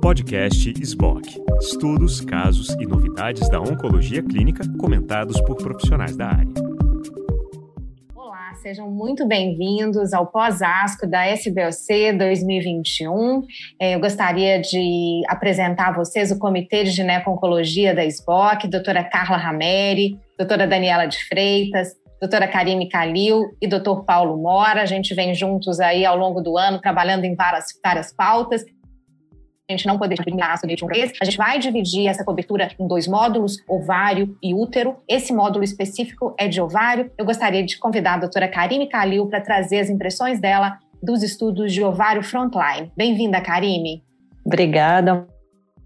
Podcast SBOC. Estudos, casos e novidades da oncologia clínica comentados por profissionais da área. Olá, sejam muito bem-vindos ao pós-ASCO da SBOC 2021. É, eu gostaria de apresentar a vocês o Comitê de Gineco-Oncologia da SBOC, doutora Carla Rameri, doutora Daniela de Freitas, doutora Karime Calil e doutor Paulo Mora. A gente vem juntos aí ao longo do ano trabalhando em várias, várias pautas a gente não poderia terminar de um vez. A gente vai dividir essa cobertura em dois módulos, ovário e útero. Esse módulo específico é de ovário. Eu gostaria de convidar a doutora Karime Calil para trazer as impressões dela dos estudos de ovário frontline. Bem-vinda, Karime. Obrigada.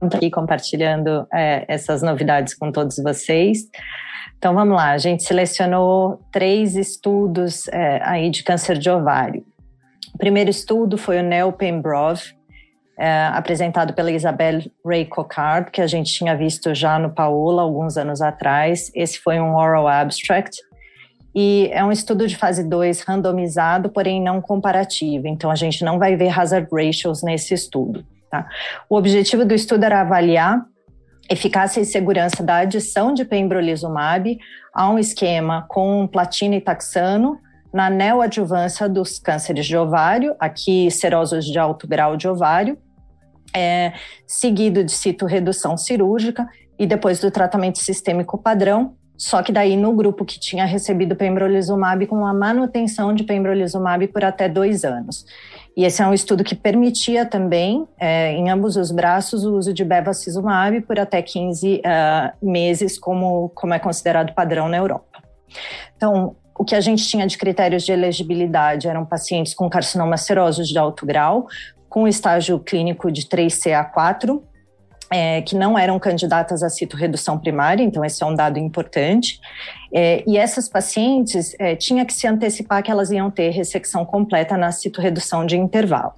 Aqui compartilhando é, essas novidades com todos vocês. Então vamos lá, a gente selecionou três estudos é, aí de câncer de ovário. O primeiro estudo foi o Neo Pembrov, é, apresentado pela Isabelle Ray Cocard, que a gente tinha visto já no Paola alguns anos atrás. Esse foi um oral abstract. E é um estudo de fase 2 randomizado, porém não comparativo. Então, a gente não vai ver hazard ratios nesse estudo. Tá? O objetivo do estudo era avaliar eficácia e segurança da adição de pembrolizumab a um esquema com platina e taxano na neoadjuvância dos cânceres de ovário, aqui serosos de alto grau de ovário, é, seguido de citorredução cirúrgica e depois do tratamento sistêmico padrão, só que daí no grupo que tinha recebido pembrolizumab com a manutenção de pembrolizumab por até dois anos. E esse é um estudo que permitia também, é, em ambos os braços, o uso de bevacizumab por até 15 uh, é, meses, como, como é considerado padrão na Europa. Então, o que a gente tinha de critérios de elegibilidade eram pacientes com carcinoma serosos de alto grau, com estágio clínico de 3CA4, é, que não eram candidatas a citorredução primária, então esse é um dado importante. É, e essas pacientes é, tinha que se antecipar que elas iam ter ressecção completa na citorredução de intervalo.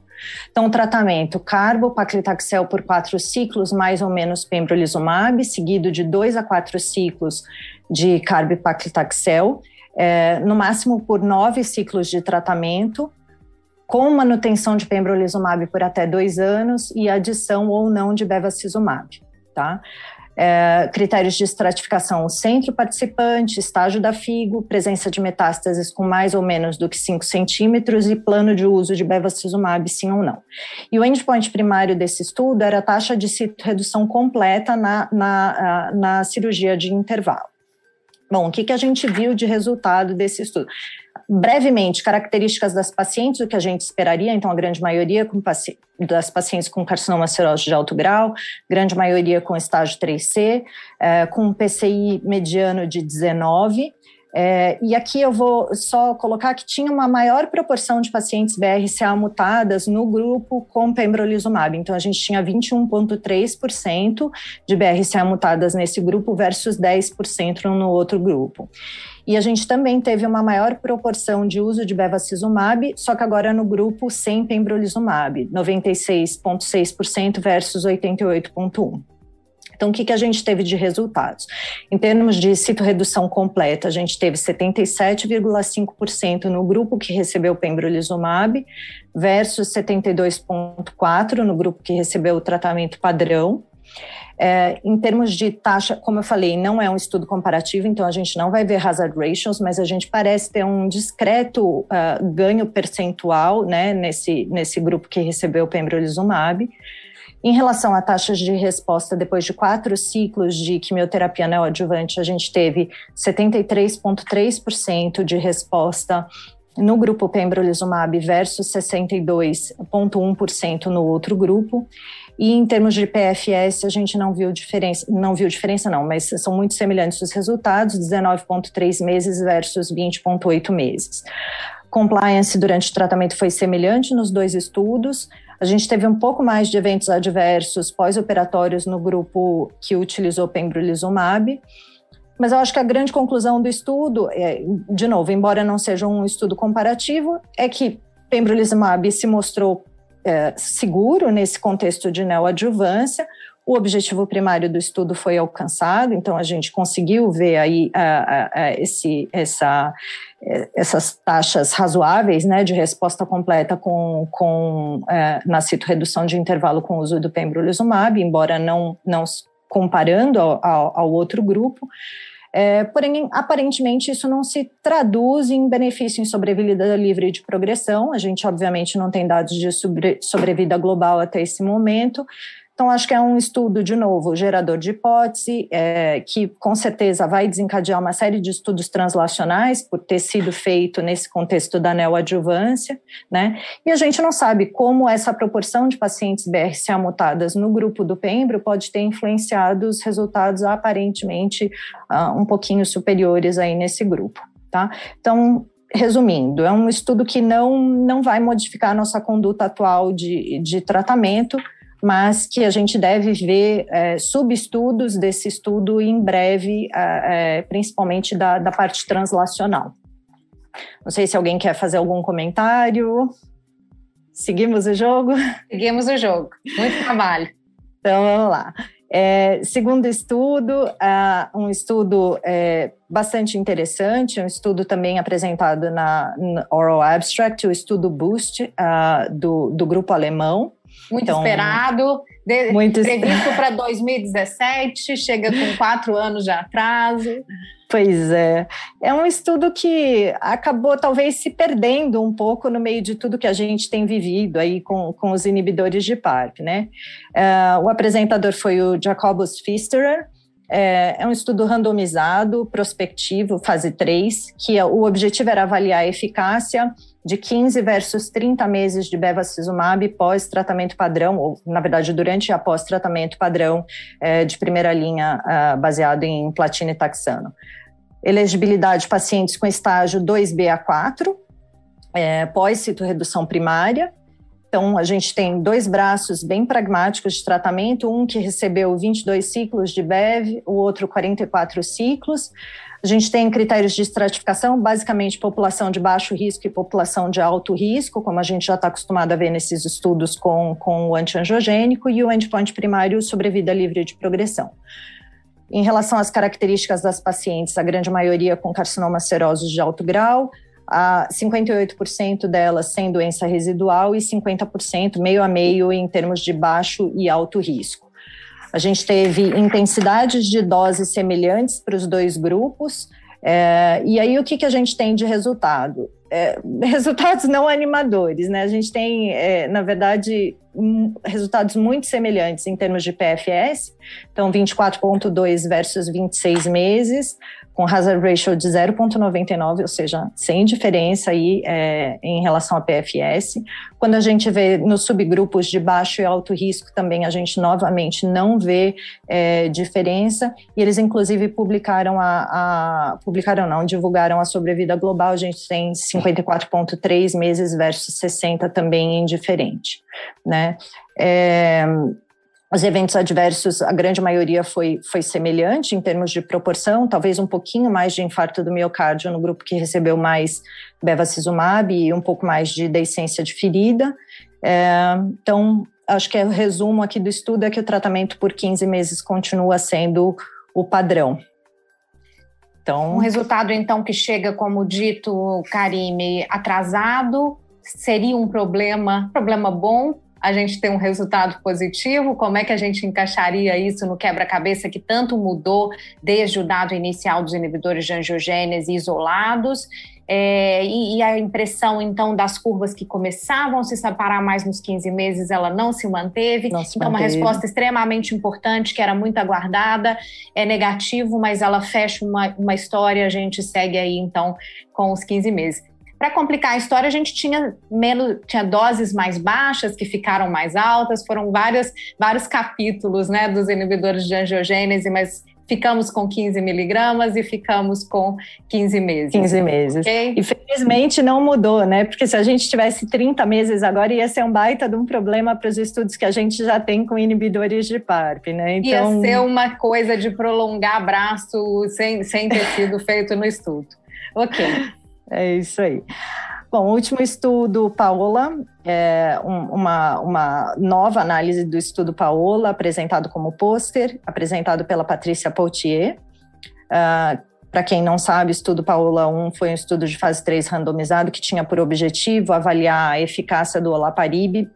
Então, tratamento carbo-paclitaxel por quatro ciclos, mais ou menos pembrolizumab, seguido de dois a quatro ciclos de carbo-paclitaxel, é, no máximo por nove ciclos de tratamento, com manutenção de pembrolizumab por até dois anos e adição ou não de bevacizumab, tá? É, critérios de estratificação, centro participante, estágio da FIGO, presença de metástases com mais ou menos do que 5 centímetros e plano de uso de bevacizumab, sim ou não. E o endpoint primário desse estudo era a taxa de redução completa na, na, na cirurgia de intervalo. Bom, o que, que a gente viu de resultado desse estudo? Brevemente, características das pacientes, o que a gente esperaria, então a grande maioria com paci das pacientes com carcinoma seroso de alto grau, grande maioria com estágio 3C, é, com um PCI mediano de 19, é, e aqui eu vou só colocar que tinha uma maior proporção de pacientes BRCA mutadas no grupo com pembrolizumab. Então, a gente tinha 21,3% de BRCA mutadas nesse grupo versus 10% no outro grupo. E a gente também teve uma maior proporção de uso de bevacizumab, só que agora no grupo sem pembrolizumab, 96,6% versus 88,1%. Então, o que, que a gente teve de resultados? Em termos de citorredução completa, a gente teve 77,5% no grupo que recebeu pembrolizumab versus 72,4% no grupo que recebeu o tratamento padrão. É, em termos de taxa, como eu falei, não é um estudo comparativo, então a gente não vai ver hazard ratios, mas a gente parece ter um discreto uh, ganho percentual né, nesse, nesse grupo que recebeu pembrolizumab. Em relação a taxas de resposta depois de quatro ciclos de quimioterapia neoadjuvante, a gente teve 73,3% de resposta no grupo pembrolizumab versus 62,1% no outro grupo. E em termos de PFS, a gente não viu diferença, não viu diferença não, mas são muito semelhantes os resultados, 19,3 meses versus 20,8 meses. Compliance durante o tratamento foi semelhante nos dois estudos, a gente teve um pouco mais de eventos adversos pós-operatórios no grupo que utilizou pembrolizumab, mas eu acho que a grande conclusão do estudo, é, de novo, embora não seja um estudo comparativo, é que pembrolizumab se mostrou é, seguro nesse contexto de neoadjuvância, O objetivo primário do estudo foi alcançado, então a gente conseguiu ver aí esse, essa, essas taxas razoáveis né, de resposta completa com, com na cito-redução de intervalo com o uso do pembrolizumab, embora não, não comparando ao, ao, ao outro grupo. É, porém, aparentemente, isso não se traduz em benefício em sobrevida livre de progressão. A gente, obviamente, não tem dados de sobre, sobrevida global até esse momento, então, acho que é um estudo, de novo, gerador de hipótese, é, que com certeza vai desencadear uma série de estudos translacionais, por ter sido feito nesse contexto da neoadjuvância, né? E a gente não sabe como essa proporção de pacientes BRCA mutadas no grupo do Pembro pode ter influenciado os resultados aparentemente uh, um pouquinho superiores aí nesse grupo, tá? Então, resumindo, é um estudo que não, não vai modificar a nossa conduta atual de, de tratamento, mas que a gente deve ver é, subestudos desse estudo em breve, é, principalmente da, da parte translacional. Não sei se alguém quer fazer algum comentário. Seguimos o jogo? Seguimos o jogo. Muito trabalho. Então, vamos lá. É, segundo estudo, uh, um estudo é, bastante interessante, um estudo também apresentado na, na Oral Abstract, o estudo BOOST uh, do, do grupo alemão, muito então, esperado, de, muito previsto para 2017, chega com quatro anos de atraso. Pois é. É um estudo que acabou talvez se perdendo um pouco no meio de tudo que a gente tem vivido aí com, com os inibidores de PARP, né? Uh, o apresentador foi o Jacobus Pfisterer, é, é, um estudo randomizado, prospectivo, fase 3, que é, o objetivo era avaliar a eficácia de 15 versus 30 meses de bevacizumab pós-tratamento padrão, ou, na verdade, durante e após tratamento padrão é, de primeira linha uh, baseado em platina e taxano. Elegibilidade de pacientes com estágio 2B a 4, é, pós-citoredução primária, então, a gente tem dois braços bem pragmáticos de tratamento, um que recebeu 22 ciclos de BEV, o outro 44 ciclos. A gente tem critérios de estratificação, basicamente população de baixo risco e população de alto risco, como a gente já está acostumado a ver nesses estudos com, com o antiangiogênico, e o endpoint primário sobrevida livre de progressão. Em relação às características das pacientes, a grande maioria com carcinoma serosos de alto grau, a 58% delas sem doença residual e 50% meio a meio em termos de baixo e alto risco. A gente teve intensidades de doses semelhantes para os dois grupos. É, e aí, o que, que a gente tem de resultado? É, resultados não animadores, né? A gente tem, é, na verdade, resultados muito semelhantes em termos de PFS, então 24,2 versus 26 meses, com hazard ratio de 0,99, ou seja, sem diferença aí é, em relação a PFS. Quando a gente vê nos subgrupos de baixo e alto risco, também a gente novamente não vê é, diferença. E eles inclusive publicaram a, a, publicaram não, divulgaram a sobrevida global. A gente tem 54,3 meses versus 60 também indiferente, né? É, os eventos adversos, a grande maioria foi, foi semelhante em termos de proporção, talvez um pouquinho mais de infarto do miocárdio no grupo que recebeu mais bevacizumab e um pouco mais de deiscência de ferida. É, então, acho que é o resumo aqui do estudo é que o tratamento por 15 meses continua sendo o padrão. Então, um resultado então que chega, como dito, Karime, atrasado, seria um problema, problema bom a gente ter um resultado positivo? Como é que a gente encaixaria isso no quebra-cabeça que tanto mudou desde o dado inicial dos inibidores de angiogênese isolados? É, e, e, a impressão, então, das curvas que começavam a se separar mais nos 15 meses, ela não se manteve. Não se então, manteve. uma resposta extremamente importante, que era muito aguardada, é negativo, mas ela fecha uma, uma história, a gente segue aí, então, com os 15 meses. Para complicar a história, a gente tinha menos, tinha doses mais baixas que ficaram mais altas, foram vários, vários capítulos né, dos inibidores de angiogênese, mas ficamos com 15 miligramas e ficamos com 15 meses. 15 meses. Okay? E felizmente não mudou, né? Porque se a gente tivesse 30 meses agora, ia ser um baita de um problema para os estudos que a gente já tem com inibidores de PARP, né? Então... Ia ser uma coisa de prolongar braço sem, sem ter sido feito no estudo. Ok. É isso aí. Bom, último estudo, Paola, é uma, uma nova análise do estudo Paola, apresentado como pôster, apresentado pela Patrícia Poutier. Uh, para quem não sabe, o estudo Paola 1 foi um estudo de fase 3 randomizado que tinha por objetivo avaliar a eficácia do olaparib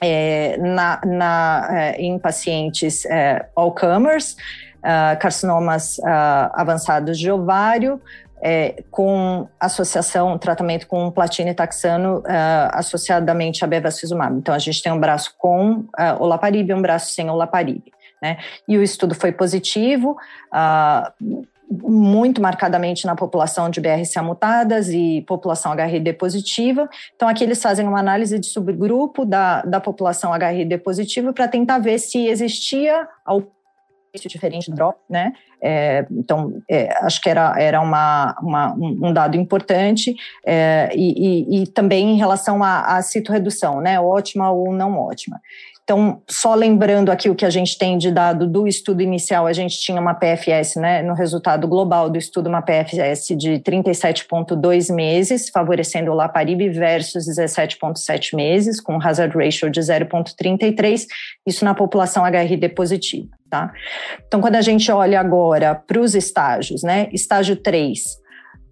é, na, na, é, em pacientes é, all-comers, uh, carcinomas uh, avançados de ovário, é, com associação, tratamento com platina e taxano uh, associadamente a bevacizumab. Então, a gente tem um braço com uh, olaparib e um braço sem olaparib. Né? E o estudo foi positivo, uh, muito marcadamente na população de BRCA mutadas e população HRD positiva. Então, aqui eles fazem uma análise de subgrupo da, da população HRD positiva para tentar ver se existia algum diferente do drop, né? É, então, é, acho que era, era uma, uma um dado importante, é, e, e, e, também em relação à, à citoredução, né? Ótima ou não ótima. Então, só lembrando aqui o que a gente tem de dado do estudo inicial, a gente tinha uma PFS, né, no resultado global do estudo, uma PFS de 37,2 meses, favorecendo o Laparib versus 17,7 meses, com hazard ratio de 0,33, isso na população HRD positiva, tá? Então, quando a gente olha agora para os estágios, né, estágio 3,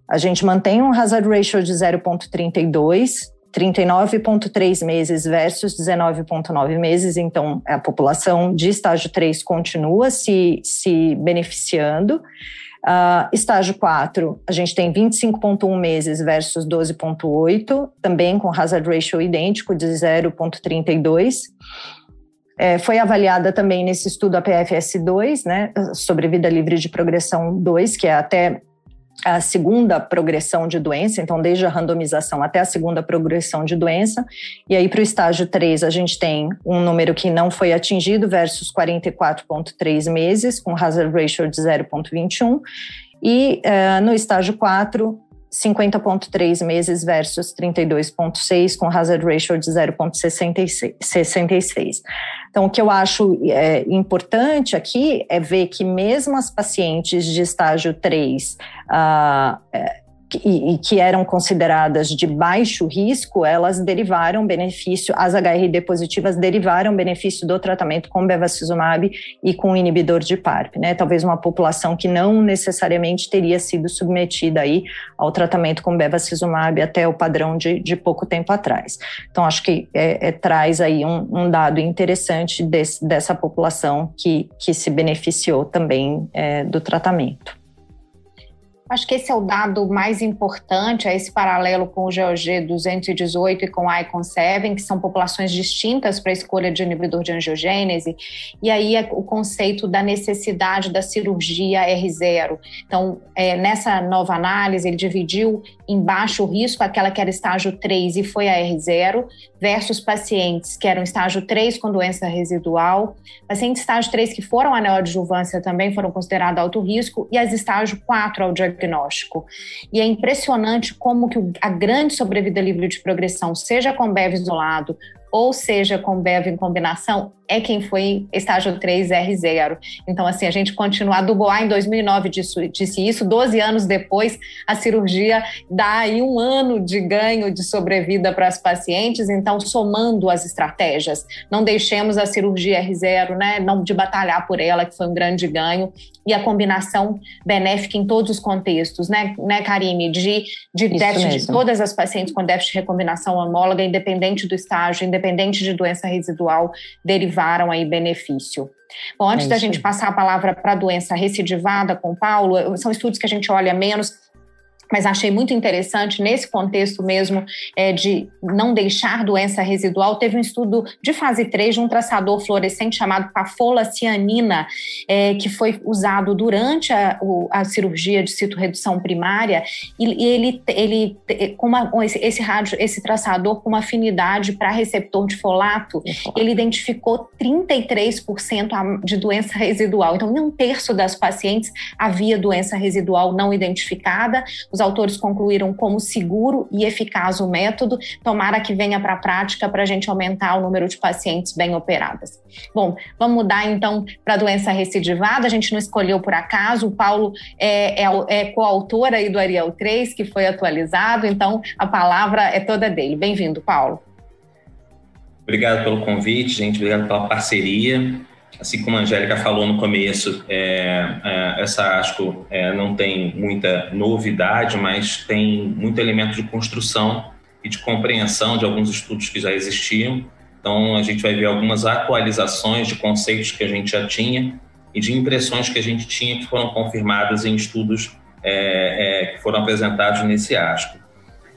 a gente mantém um hazard ratio de 0,32, 39,3 meses versus 19,9 meses, então a população de estágio 3 continua se, se beneficiando. Uh, estágio 4, a gente tem 25,1 meses versus 12,8, também com hazard ratio idêntico de 0,32. É, foi avaliada também nesse estudo a PFS2, né, sobre vida livre de progressão 2, que é até a segunda progressão de doença, então desde a randomização até a segunda progressão de doença. E aí para o estágio 3 a gente tem um número que não foi atingido versus 44,3 meses, com hazard ratio de 0,21. E uh, no estágio 4, 50,3 meses versus 32,6, com hazard ratio de 0,66. Então, o que eu acho é, importante aqui é ver que mesmo as pacientes de estágio 3, uh, e, que eram consideradas de baixo risco, elas derivaram benefício, as HRD positivas derivaram benefício do tratamento com bevacizumab e com inibidor de PARP, né? Talvez uma população que não necessariamente teria sido submetida aí ao tratamento com bevacizumab até o padrão de, de pouco tempo atrás. Então, acho que é, é, traz aí um, um dado interessante desse, dessa população que, que se beneficiou também é, do tratamento. Acho que esse é o dado mais importante, é esse paralelo com o GOG 218 e com o ICON 7, que são populações distintas para a escolha de inibidor de angiogênese, e aí é o conceito da necessidade da cirurgia R0. Então, é, nessa nova análise, ele dividiu em baixo risco, aquela que era estágio 3 e foi a R0, versus pacientes que eram estágio 3 com doença residual, pacientes estágio 3 que foram a neoadjuvância também foram considerados alto risco, e as estágio 4 ao diagnóstico. E é impressionante como que a grande sobrevida livre de progressão, seja com BEV isolado ou seja com BEV em combinação, é quem foi estágio 3R0. Então, assim, a gente continua. A Dubois, em 2009, disse, disse isso. 12 anos depois, a cirurgia dá aí um ano de ganho de sobrevida para as pacientes. Então, somando as estratégias, não deixemos a cirurgia R0, né, não de batalhar por ela, que foi um grande ganho, e a combinação benéfica em todos os contextos, né, né Karine? De, de déficit de todas as pacientes com déficit de recombinação homóloga, independente do estágio, independente de doença residual derivada derivaram aí benefício. Bom, antes é da gente passar a palavra para a doença recidivada com o Paulo, são estudos que a gente olha menos, mas achei muito interessante nesse contexto mesmo é, de não deixar doença residual. Teve um estudo de fase 3 de um traçador fluorescente chamado pafolacianina, é, que foi usado durante a, a, cirurgia de citorredução primária, e, e ele, ele com uma, esse, esse rádio, esse traçador com uma afinidade para receptor de folato, ele identificou 33% de doença residual. Então, em um terço das pacientes havia doença residual não identificada. Os autores concluíram como seguro e eficaz o método. Tomara que venha para a prática para a gente aumentar o número de pacientes bem operadas. Bom, vamos mudar então para a doença recidivada. A gente não escolheu por acaso. O Paulo é, é, é coautor aí do Ariel 3, que foi atualizado, então a palavra é toda dele. Bem-vindo, Paulo. Obrigado pelo convite, gente. Obrigado pela parceria. Assim como a Angélica falou no começo, é, é, essa ASCO é, não tem muita novidade, mas tem muito elemento de construção e de compreensão de alguns estudos que já existiam. Então, a gente vai ver algumas atualizações de conceitos que a gente já tinha e de impressões que a gente tinha que foram confirmadas em estudos é, é, que foram apresentados nesse ASCO.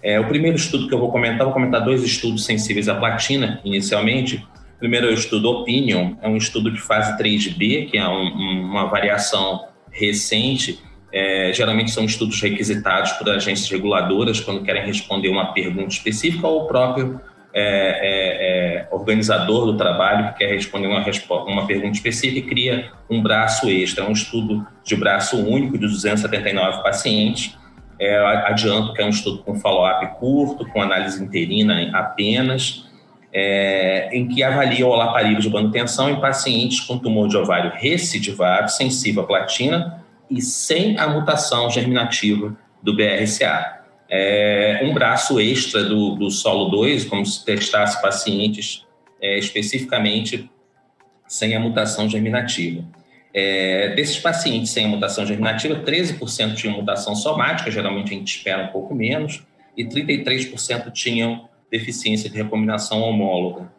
É, o primeiro estudo que eu vou comentar, vou comentar dois estudos sensíveis à platina, inicialmente. Primeiro o estudo Opinion, é um estudo de fase 3B, que é um, uma variação recente. É, geralmente são estudos requisitados por agências reguladoras quando querem responder uma pergunta específica ou o próprio é, é, é organizador do trabalho que quer responder uma, uma pergunta específica e cria um braço extra. É um estudo de braço único de 279 pacientes é, adianto que é um estudo com follow-up curto, com análise interina apenas, é, em que avalia o olaparib de manutenção em pacientes com tumor de ovário recidivado, sensível à platina e sem a mutação germinativa do BRCA. É, um braço extra do, do solo 2, como se testasse pacientes é, especificamente sem a mutação germinativa. É, desses pacientes sem mutação germinativa, 13% tinham mutação somática, geralmente a gente espera um pouco menos, e 33% tinham deficiência de recombinação homóloga.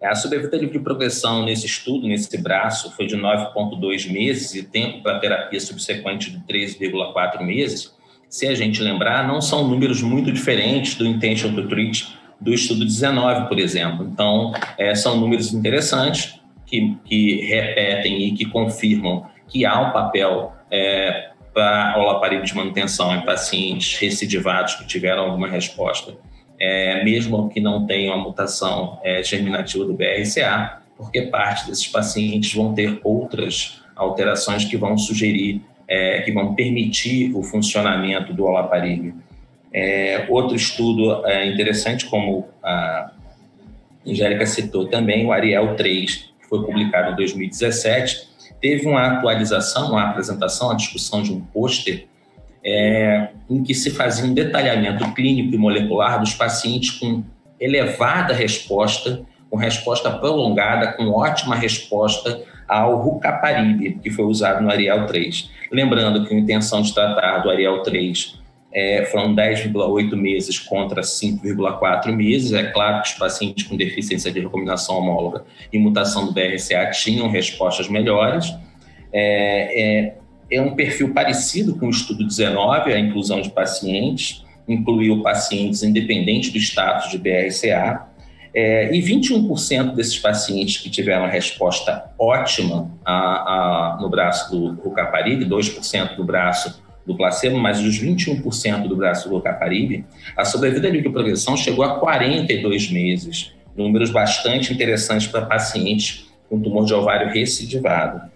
É, a sobrevida livre de progressão nesse estudo, nesse braço, foi de 9,2 meses e tempo para terapia subsequente de 13,4 meses. Se a gente lembrar, não são números muito diferentes do intention to treat do estudo 19, por exemplo. Então, é, são números interessantes, que, que repetem e que confirmam que há um papel é, para olaparib de manutenção em pacientes recidivados que tiveram alguma resposta, é, mesmo que não tenham a mutação é, germinativa do BRCA, porque parte desses pacientes vão ter outras alterações que vão sugerir, é, que vão permitir o funcionamento do olaparib. É, outro estudo é, interessante, como a Angélica citou também, o Ariel 3, foi publicado em 2017, teve uma atualização, uma apresentação, uma discussão de um pôster é, em que se fazia um detalhamento clínico e molecular dos pacientes com elevada resposta, com resposta prolongada, com ótima resposta ao rucaparib, que foi usado no Ariel 3. Lembrando que a intenção de tratar do Ariel 3 é, foram 10,8 meses contra 5,4 meses. É claro que os pacientes com deficiência de recombinação homóloga e mutação do BRCA tinham respostas melhores. É, é, é um perfil parecido com o estudo 19, a inclusão de pacientes, incluiu pacientes independente do status de BRCA. É, e 21% desses pacientes que tiveram resposta ótima a, a, no braço do Rucaparib, 2% do braço do placebo, mas dos 21% do braço do Caparibe, a sobrevida livre de progressão chegou a 42 meses, números bastante interessantes para pacientes com tumor de ovário recidivado.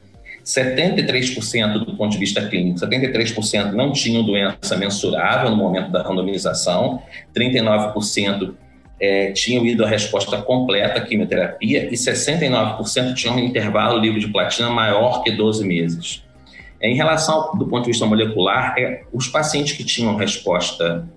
73% do ponto de vista clínico, 73% não tinham doença mensurável no momento da randomização, 39% é, tinham ido à resposta completa à quimioterapia. E 69% tinham um intervalo livre de platina maior que 12 meses. Em relação do ponto de vista molecular, é, os pacientes que tinham resposta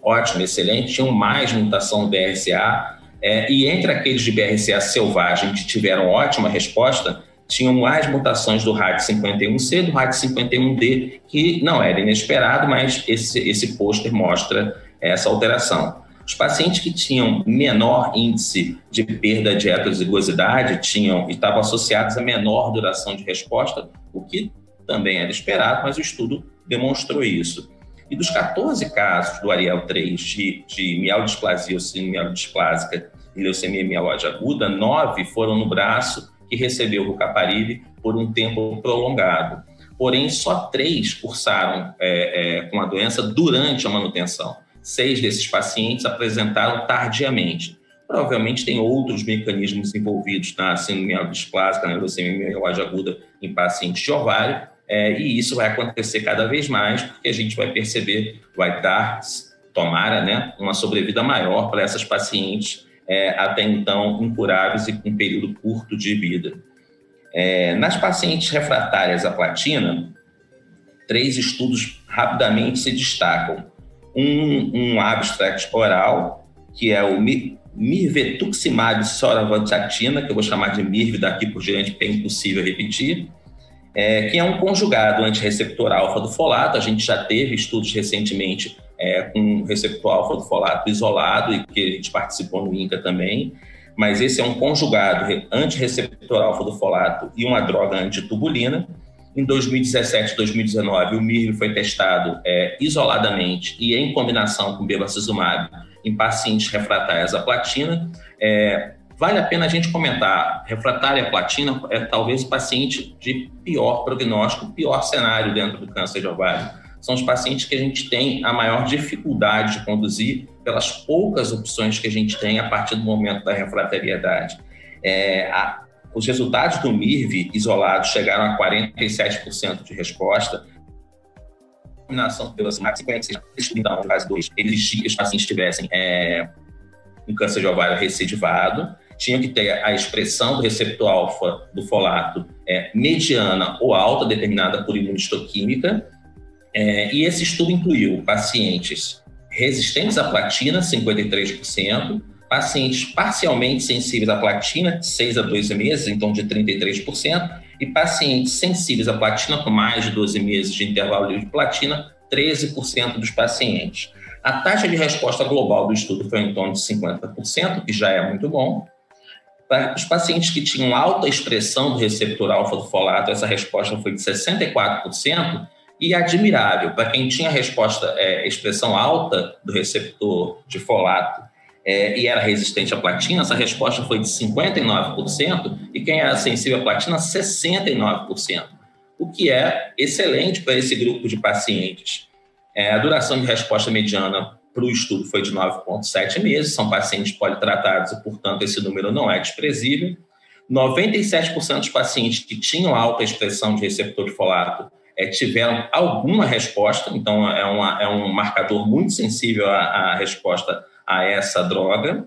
ótima, excelente, tinham mais mutação BRCA, é, e entre aqueles de BRCA selvagem que tiveram ótima resposta, tinham mais mutações do RAD51C e do RAD51D, que não era inesperado, mas esse, esse pôster mostra essa alteração. Os pacientes que tinham menor índice de perda de heterozigosidade tinham, estavam associados a menor duração de resposta, o que também era esperado, mas o estudo demonstrou isso. E dos 14 casos do Ariel 3 de, de mielodisplasia ou mielodisplásica e leucemia mieloide aguda, nove foram no braço que recebeu o Rucaparib por um tempo prolongado. Porém, só três cursaram é, é, com a doença durante a manutenção. Seis desses pacientes apresentaram tardiamente. Provavelmente tem outros mecanismos envolvidos na síndrome mielodisplásica, na leucemia mieloide aguda em pacientes de ovário, é, e isso vai acontecer cada vez mais, porque a gente vai perceber, vai dar, tomara, né, uma sobrevida maior para essas pacientes é, até então incuráveis e com período curto de vida. É, nas pacientes refratárias à platina, três estudos rapidamente se destacam. Um, um abstract oral, que é o mirvetuximab soravatatina, que eu vou chamar de MIRV daqui por diante, porque é impossível repetir, é, que é um conjugado antirreceptor alfa do folato. A gente já teve estudos recentemente é, com receptor alfa do folato isolado e que a gente participou no INCA também. Mas esse é um conjugado antirreceptor alfa do folato e uma droga antitubulina. Em 2017 e 2019, o MIRV foi testado é, isoladamente e em combinação com bevacizumab em pacientes refratários à platina. É, vale a pena a gente comentar, refratária à platina é talvez o paciente de pior prognóstico, pior cenário dentro do câncer de ovário. São os pacientes que a gente tem a maior dificuldade de conduzir pelas poucas opções que a gente tem a partir do momento da refratariedade. É, a, os resultados do MIRV isolados chegaram a 47% de resposta, combinação pelas 56 então, caso 2, exigia que os pacientes tivessem é, um câncer de ovário recidivado, tinha que ter a expressão do receptor alfa do folato é, mediana ou alta, determinada por imunistoquímica, é, e esse estudo incluiu pacientes resistentes à platina, 53%, pacientes parcialmente sensíveis à platina, 6 a 12 meses, então de 33%, e pacientes sensíveis à platina com mais de 12 meses de intervalo livre de platina, 13% dos pacientes. A taxa de resposta global do estudo foi em torno de 50%, que já é muito bom. Para os pacientes que tinham alta expressão do receptor alfa do folato, essa resposta foi de 64%, e admirável. Para quem tinha resposta, é, expressão alta do receptor de folato é, e era resistente à platina, essa resposta foi de 59%, e quem era sensível à platina, 69%, o que é excelente para esse grupo de pacientes. É, a duração de resposta mediana para o estudo foi de 9,7 meses, são pacientes politratados e, portanto, esse número não é desprezível. 97% dos pacientes que tinham alta expressão de receptor de folato é, tiveram alguma resposta, então é, uma, é um marcador muito sensível à, resposta a essa droga.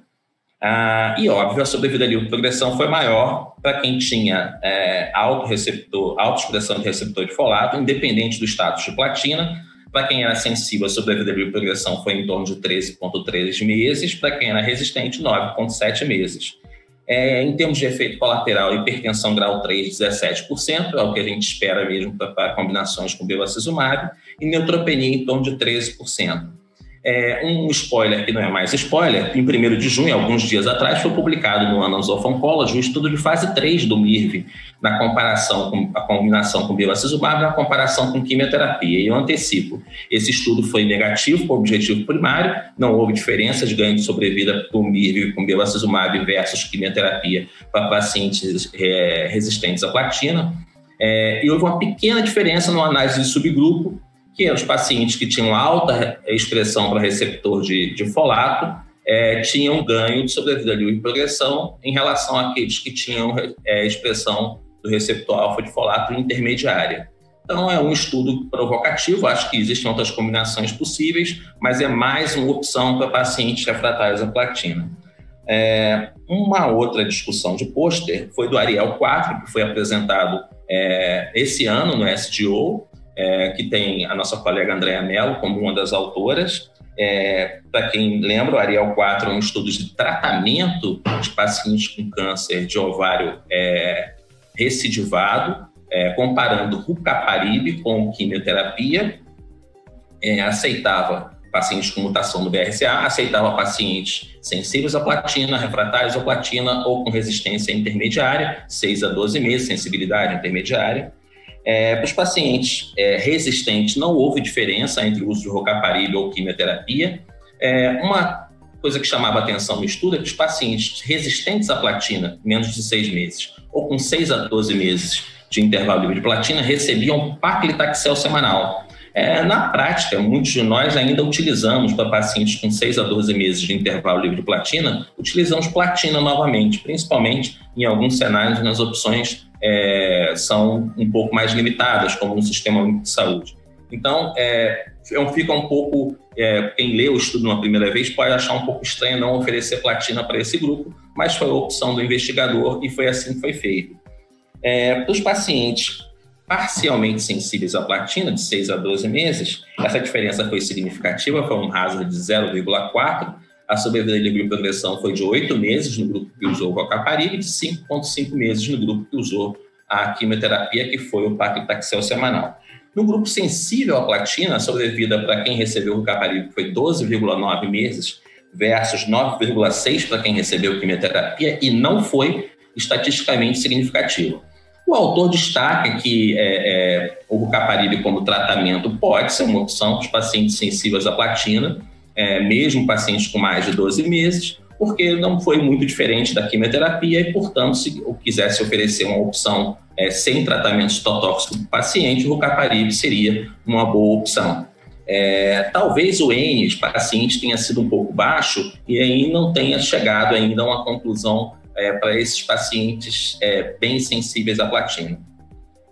Ah, e, óbvio, a sobrevida livre progressão foi maior para quem tinha é, alto receptor, alta expressão de receptor de folato, independente do status de platina. Para quem era sensível, a sobrevida livre progressão foi em torno de 13,3 meses. Para quem era resistente, 9,7 meses. É, em termos de efeito colateral, hipertensão grau 3, 17%, é o que a gente espera mesmo para combinações com bevacizumab, e neutropenia em torno de 13%. É, um spoiler que não é mais spoiler, em 1 de junho, alguns dias atrás, foi publicado no Annals of Oncology um estudo de fase 3 do MIRV, na comparação com a combinação com bevacizumab, na comparação com quimioterapia. E eu antecipo, esse estudo foi negativo com o objetivo primário, não houve diferença de ganho de sobrevida do MIRV com bevacizumab versus quimioterapia para pacientes é, resistentes à platina. É, e houve uma pequena diferença no análise de subgrupo, que os pacientes que tinham alta expressão para receptor de, de folato é, tinham ganho de sobrevida livre e progressão em relação àqueles que tinham é, expressão do receptor alfa de folato intermediária. Então, é um estudo provocativo, acho que existem outras combinações possíveis, mas é mais uma opção para pacientes refratários à platina. É, uma outra discussão de pôster foi do Ariel 4, que foi apresentado é, esse ano no SDO, é, que tem a nossa colega Andréa Mello como uma das autoras. É, Para quem lembra, o Ariel 4 é um estudo de tratamento de pacientes com câncer de ovário é, recidivado, é, comparando rucaparib com quimioterapia, é, aceitava pacientes com mutação do BRCA, aceitava pacientes sensíveis à platina, refratários à platina ou com resistência intermediária, 6 a 12 meses, sensibilidade intermediária, é, para os pacientes é, resistentes, não houve diferença entre o uso de rocaparib ou quimioterapia. É, uma coisa que chamava atenção no estudo é que os pacientes resistentes à platina, menos de seis meses, ou com 6 a 12 meses de intervalo livre de platina, recebiam paclitaxel semanal. É, na prática, muitos de nós ainda utilizamos para pacientes com 6 a 12 meses de intervalo livre de platina, utilizamos platina novamente, principalmente em alguns cenários onde as opções é, são um pouco mais limitadas, como no sistema único de saúde. Então, é fica um pouco. É, quem lê o estudo uma primeira vez pode achar um pouco estranho não oferecer platina para esse grupo, mas foi a opção do investigador e foi assim que foi feito. É, para os pacientes parcialmente sensíveis à platina, de 6 a 12 meses, essa diferença foi significativa, foi um hazard de 0,4. A sobrevida livre de progressão foi de 8 meses no grupo que usou o Rocaparib e de 5,5 meses no grupo que usou a quimioterapia, que foi o paclitaxel semanal. No grupo sensível à platina, a sobrevida para quem recebeu o Rocaparib foi 12,9 meses versus 9,6 para quem recebeu quimioterapia e não foi estatisticamente significativo. O autor destaca que é, é, o rucaparib como tratamento pode ser uma opção para os pacientes sensíveis à platina, é, mesmo pacientes com mais de 12 meses, porque não foi muito diferente da quimioterapia e, portanto, se eu quisesse oferecer uma opção é, sem tratamento citotóxico para o paciente, o rucaparib seria uma boa opção. É, talvez o N de pacientes tenha sido um pouco baixo e aí não tenha chegado ainda a uma conclusão é, para esses pacientes é, bem sensíveis à platina.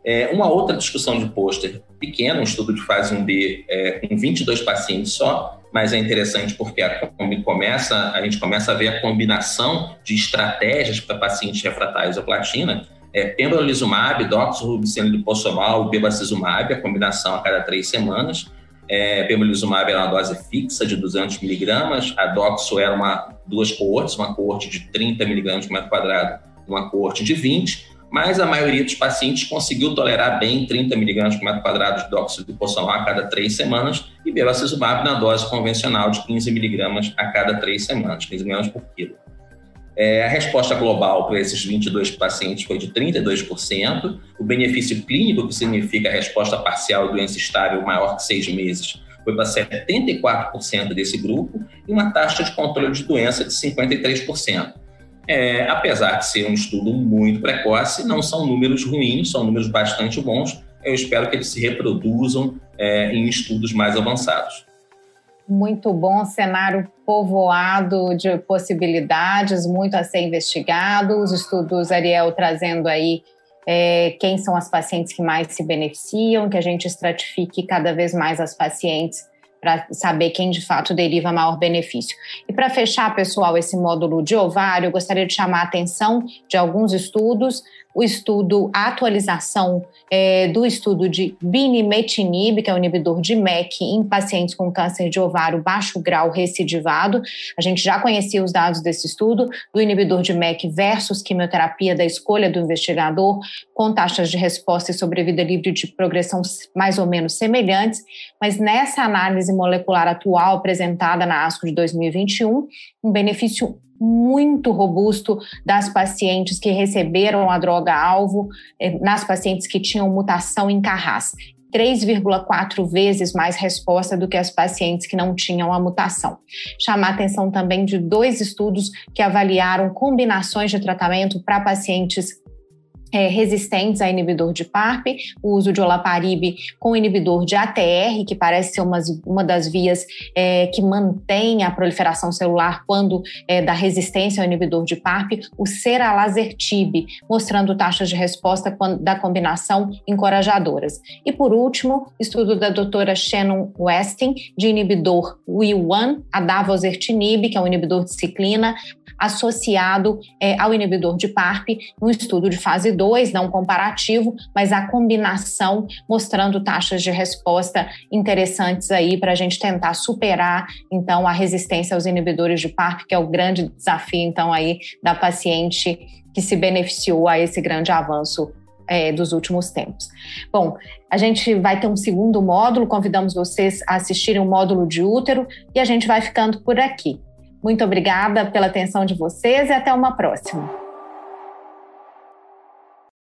É, uma outra discussão de pôster pequeno, um estudo de fase 1B é, com 22 pacientes só, mas é interessante porque a, começa, a gente começa a ver a combinação de estratégias para pacientes refratários à platina, é, pembrolizumab, doxorubicina liposomal bevacizumab, a combinação a cada três semanas, é, pembrolizumab era uma dose fixa de 200 miligramas, a doxo era uma, duas coortes, uma coorte de 30 miligramas por metro quadrado, uma coorte de 20, mas a maioria dos pacientes conseguiu tolerar bem 30 miligramas por metro quadrado de doxorubicina a cada três semanas e bevacizumab na dose convencional de 15 miligramas a cada três semanas, 15 miligramas por quilo. É, a resposta global para esses 22 pacientes foi de 32%. O benefício clínico, que significa a resposta parcial doença estável maior que seis meses, foi para 74% desse grupo e uma taxa de controle de doença de 53%. É, apesar de ser um estudo muito precoce, não são números ruins, são números bastante bons. Eu espero que eles se reproduzam é, em estudos mais avançados muito bom, cenário povoado de possibilidades, muito a ser investigado. Os estudos Ariel trazendo aí é, quem são as pacientes que mais se beneficiam, que a gente estratifique cada vez mais as pacientes para saber quem de fato deriva maior benefício. E para fechar, pessoal, esse módulo de ovário, eu gostaria de chamar a atenção de alguns estudos o estudo, a atualização é, do estudo de binimetinib, que é o inibidor de MEC, em pacientes com câncer de ovário baixo grau recidivado. A gente já conhecia os dados desse estudo, do inibidor de MEC versus quimioterapia da escolha do investigador, com taxas de resposta e sobrevida livre de progressão mais ou menos semelhantes, mas nessa análise molecular atual apresentada na ASCO de 2021, um benefício muito robusto das pacientes que receberam a droga-alvo, eh, nas pacientes que tinham mutação em Carras. 3,4 vezes mais resposta do que as pacientes que não tinham a mutação. Chamar atenção também de dois estudos que avaliaram combinações de tratamento para pacientes é, resistentes a inibidor de PARP, o uso de olaparib com inibidor de ATR, que parece ser uma, uma das vias é, que mantém a proliferação celular quando é, da resistência ao inibidor de PARP, o seralasertib, mostrando taxas de resposta da combinação encorajadoras. E por último, estudo da doutora Shannon Westing, de inibidor WIL1, a davozertinib, que é um inibidor de ciclina, associado é, ao inibidor de PARP, um estudo de fase 2, não comparativo, mas a combinação mostrando taxas de resposta interessantes aí para a gente tentar superar então a resistência aos inibidores de PARP, que é o grande desafio então aí da paciente que se beneficiou a esse grande avanço é, dos últimos tempos. Bom, a gente vai ter um segundo módulo, convidamos vocês a assistirem o módulo de útero e a gente vai ficando por aqui. Muito obrigada pela atenção de vocês e até uma próxima.